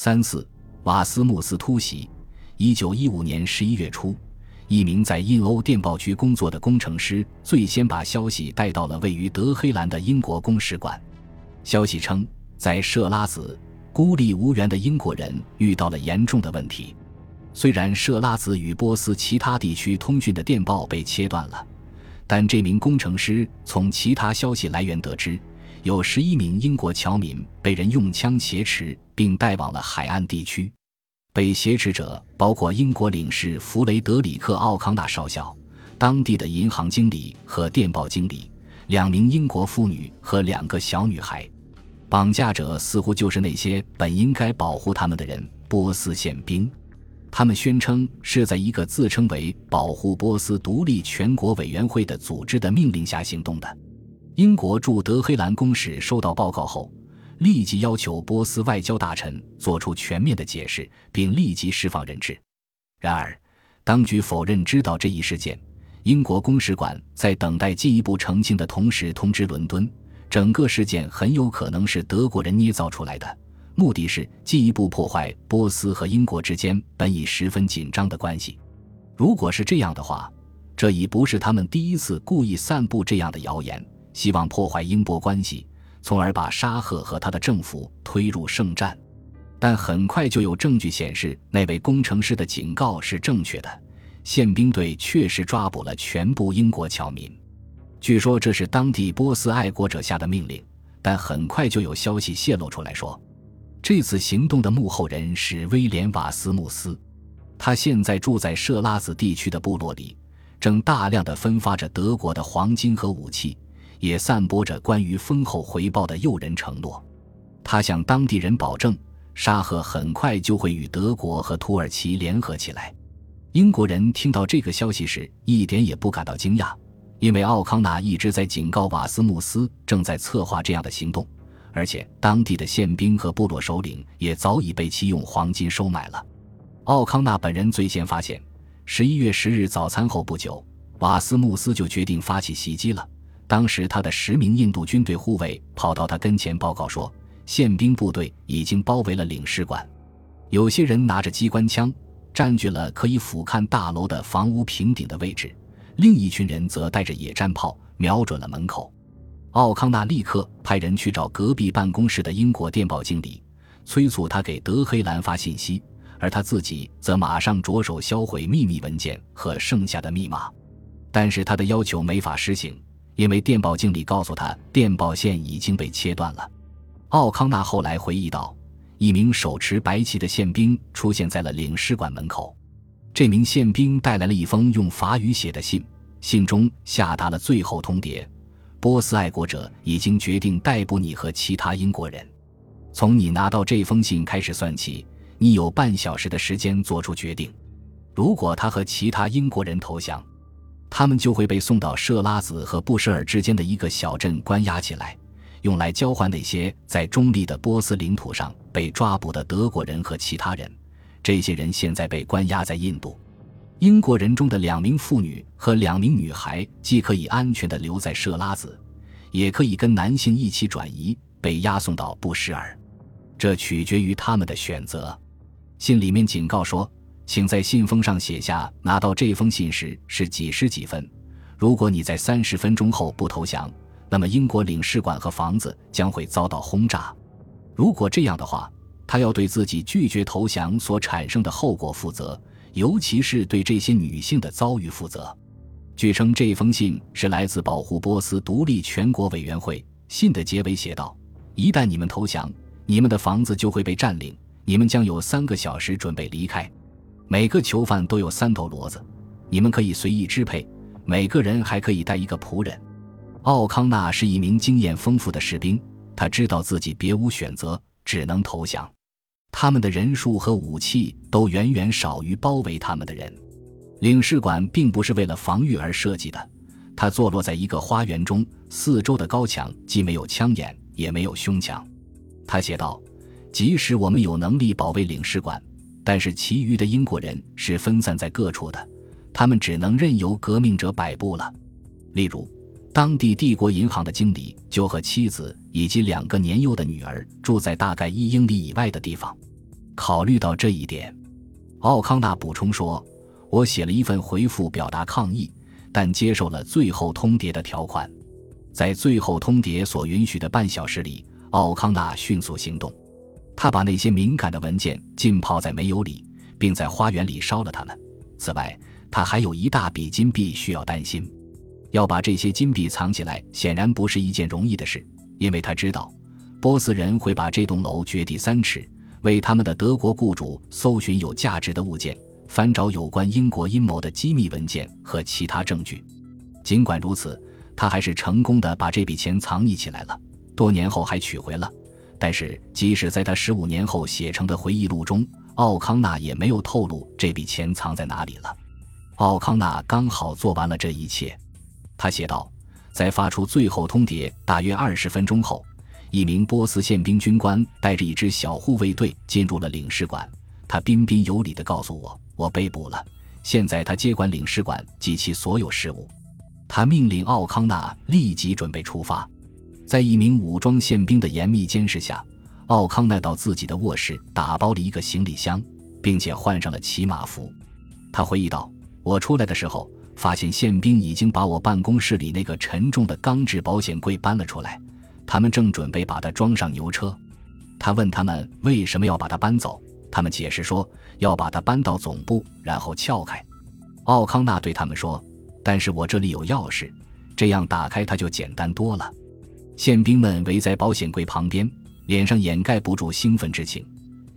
三次，瓦斯穆斯突袭。一九一五年十一月初，一名在印欧电报局工作的工程师最先把消息带到了位于德黑兰的英国公使馆。消息称，在设拉子，孤立无援的英国人遇到了严重的问题。虽然设拉子与波斯其他地区通讯的电报被切断了，但这名工程师从其他消息来源得知，有十一名英国侨民被人用枪挟持，并带往了海岸地区。被挟持者包括英国领事弗雷德里克·奥康纳少校、当地的银行经理和电报经理、两名英国妇女和两个小女孩。绑架者似乎就是那些本应该保护他们的人——波斯宪兵。他们宣称是在一个自称为“保护波斯独立全国委员会”的组织的命令下行动的。英国驻德黑兰公使收到报告后。立即要求波斯外交大臣做出全面的解释，并立即释放人质。然而，当局否认知道这一事件。英国公使馆在等待进一步澄清的同时，通知伦敦，整个事件很有可能是德国人捏造出来的，目的是进一步破坏波斯和英国之间本已十分紧张的关系。如果是这样的话，这已不是他们第一次故意散布这样的谣言，希望破坏英波关系。从而把沙赫和他的政府推入圣战，但很快就有证据显示那位工程师的警告是正确的。宪兵队确实抓捕了全部英国侨民，据说这是当地波斯爱国者下的命令。但很快就有消息泄露出来说，这次行动的幕后人是威廉·瓦斯穆斯，他现在住在设拉子地区的部落里，正大量的分发着德国的黄金和武器。也散播着关于丰厚回报的诱人承诺。他向当地人保证，沙赫很快就会与德国和土耳其联合起来。英国人听到这个消息时，一点也不感到惊讶，因为奥康纳一直在警告瓦斯穆斯正在策划这样的行动，而且当地的宪兵和部落首领也早已被其用黄金收买了。奥康纳本人最先发现，十一月十日早餐后不久，瓦斯穆斯就决定发起袭击了。当时，他的十名印度军队护卫跑到他跟前报告说，宪兵部队已经包围了领事馆，有些人拿着机关枪，占据了可以俯瞰大楼的房屋平顶的位置；另一群人则带着野战炮，瞄准了门口。奥康纳立刻派人去找隔壁办公室的英国电报经理，催促他给德黑兰发信息，而他自己则马上着手销毁秘密文件和剩下的密码。但是，他的要求没法实行。因为电报经理告诉他，电报线已经被切断了。奥康纳后来回忆道：“一名手持白旗的宪兵出现在了领事馆门口。这名宪兵带来了一封用法语写的信，信中下达了最后通牒：波斯爱国者已经决定逮捕你和其他英国人。从你拿到这封信开始算起，你有半小时的时间做出决定。如果他和其他英国人投降。”他们就会被送到设拉子和布什尔之间的一个小镇关押起来，用来交换那些在中立的波斯领土上被抓捕的德国人和其他人。这些人现在被关押在印度。英国人中的两名妇女和两名女孩既可以安全地留在设拉子，也可以跟男性一起转移，被押送到布什尔。这取决于他们的选择。信里面警告说。请在信封上写下拿到这封信时是几时几分。如果你在三十分钟后不投降，那么英国领事馆和房子将会遭到轰炸。如果这样的话，他要对自己拒绝投降所产生的后果负责，尤其是对这些女性的遭遇负责。据称，这封信是来自保护波斯独立全国委员会。信的结尾写道：“一旦你们投降，你们的房子就会被占领，你们将有三个小时准备离开。”每个囚犯都有三头骡子，你们可以随意支配。每个人还可以带一个仆人。奥康纳是一名经验丰富的士兵，他知道自己别无选择，只能投降。他们的人数和武器都远远少于包围他们的人。领事馆并不是为了防御而设计的，它坐落在一个花园中，四周的高墙既没有枪眼，也没有胸墙。他写道：“即使我们有能力保卫领事馆。”但是，其余的英国人是分散在各处的，他们只能任由革命者摆布了。例如，当地帝国银行的经理就和妻子以及两个年幼的女儿住在大概一英里以外的地方。考虑到这一点，奥康纳补充说：“我写了一份回复表达抗议，但接受了最后通牒的条款。在最后通牒所允许的半小时里，奥康纳迅速行动。他把那些敏感的文件浸泡在煤油里，并在花园里烧了它们。此外，他还有一大笔金币需要担心。要把这些金币藏起来，显然不是一件容易的事，因为他知道波斯人会把这栋楼掘地三尺。”为他们的德国雇主搜寻有价值的物件，翻找有关英国阴谋的机密文件和其他证据。尽管如此，他还是成功的把这笔钱藏匿起来了。多年后还取回了。但是，即使在他十五年后写成的回忆录中，奥康纳也没有透露这笔钱藏在哪里了。奥康纳刚好做完了这一切。他写道：“在发出最后通牒大约二十分钟后。”一名波斯宪兵军官带着一支小护卫队进入了领事馆。他彬彬有礼地告诉我：“我被捕了，现在他接管领事馆及其所有事务。”他命令奥康纳立即准备出发。在一名武装宪兵的严密监视下，奥康纳到自己的卧室打包了一个行李箱，并且换上了骑马服。他回忆道：“我出来的时候，发现宪兵已经把我办公室里那个沉重的钢制保险柜搬了出来。”他们正准备把它装上牛车，他问他们为什么要把它搬走，他们解释说要把它搬到总部，然后撬开。奥康纳对他们说：“但是我这里有钥匙，这样打开它就简单多了。”宪兵们围在保险柜旁边，脸上掩盖不住兴奋之情，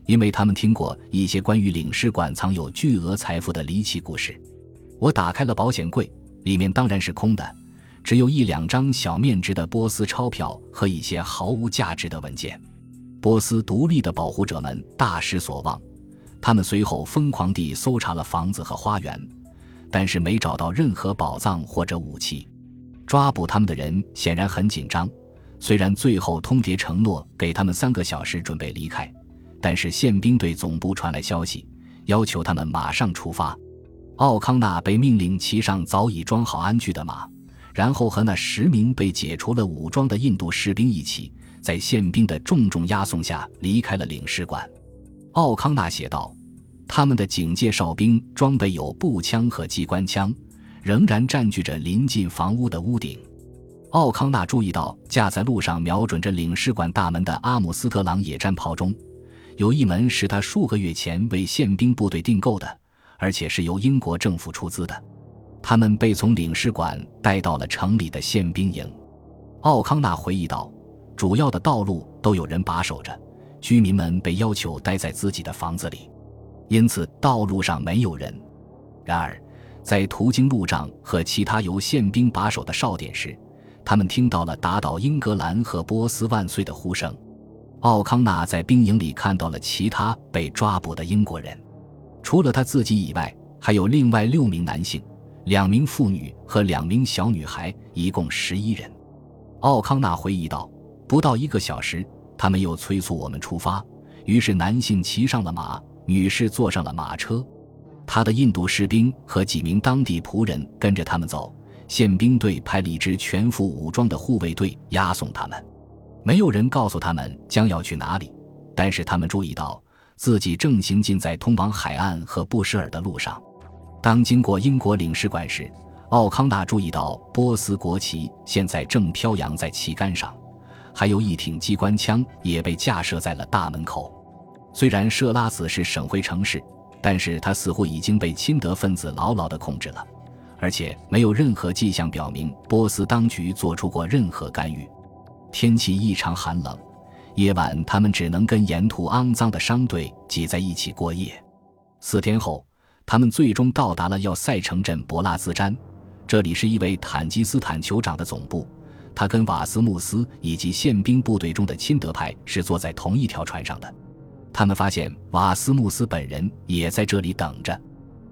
因为他们听过一些关于领事馆藏有巨额财富的离奇故事。我打开了保险柜，里面当然是空的。只有一两张小面值的波斯钞票和一些毫无价值的文件。波斯独立的保护者们大失所望，他们随后疯狂地搜查了房子和花园，但是没找到任何宝藏或者武器。抓捕他们的人显然很紧张。虽然最后通牒承诺给他们三个小时准备离开，但是宪兵队总部传来消息，要求他们马上出发。奥康纳被命令骑上早已装好鞍具的马。然后和那十名被解除了武装的印度士兵一起，在宪兵的重重押送下离开了领事馆。奥康纳写道：“他们的警戒哨兵装备有步枪和机关枪，仍然占据着临近房屋的屋顶。”奥康纳注意到，架在路上瞄准着领事馆大门的阿姆斯特朗野战炮中，有一门是他数个月前为宪兵部队订购的，而且是由英国政府出资的。他们被从领事馆带到了城里的宪兵营。奥康纳回忆道：“主要的道路都有人把守着，居民们被要求待在自己的房子里，因此道路上没有人。然而，在途经路障和其他由宪兵把守的哨点时，他们听到了‘打倒英格兰和波斯万岁’的呼声。奥康纳在兵营里看到了其他被抓捕的英国人，除了他自己以外，还有另外六名男性。”两名妇女和两名小女孩，一共十一人。奥康纳回忆道：“不到一个小时，他们又催促我们出发。于是，男性骑上了马，女士坐上了马车。他的印度士兵和几名当地仆人跟着他们走。宪兵队派了一支全副武装的护卫队押送他们。没有人告诉他们将要去哪里，但是他们注意到自己正行进在通往海岸和布什尔的路上。”当经过英国领事馆时，奥康纳注意到波斯国旗现在正飘扬在旗杆上，还有一挺机关枪也被架设在了大门口。虽然设拉子是省会城市，但是它似乎已经被亲德分子牢牢地控制了，而且没有任何迹象表明波斯当局做出过任何干预。天气异常寒冷，夜晚他们只能跟沿途肮脏的商队挤在一起过夜。四天后。他们最终到达了要塞城镇博拉兹詹，这里是一位坦吉斯坦酋长的总部。他跟瓦斯穆斯以及宪兵部队中的亲德派是坐在同一条船上的。他们发现瓦斯穆斯本人也在这里等着。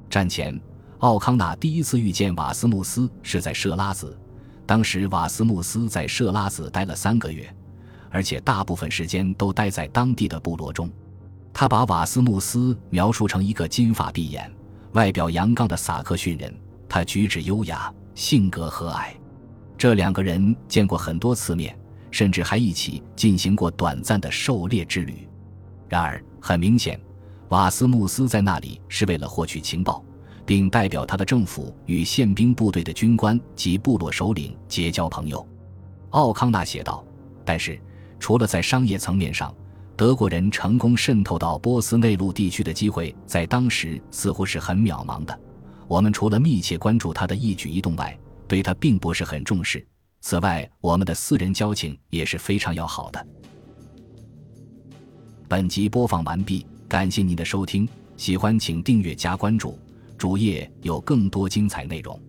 战前，奥康纳第一次遇见瓦斯穆斯是在设拉子，当时瓦斯穆斯在设拉子待了三个月，而且大部分时间都待在当地的部落中。他把瓦斯穆斯描述成一个金发碧眼。外表阳刚的萨克逊人，他举止优雅，性格和蔼。这两个人见过很多次面，甚至还一起进行过短暂的狩猎之旅。然而，很明显，瓦斯穆斯在那里是为了获取情报，并代表他的政府与宪兵部队的军官及部落首领结交朋友。奥康纳写道：“但是，除了在商业层面上，德国人成功渗透到波斯内陆地区的机会，在当时似乎是很渺茫的。我们除了密切关注他的一举一动外，对他并不是很重视。此外，我们的私人交情也是非常要好的。”本集播放完毕。感谢您的收听，喜欢请订阅加关注，主页有更多精彩内容。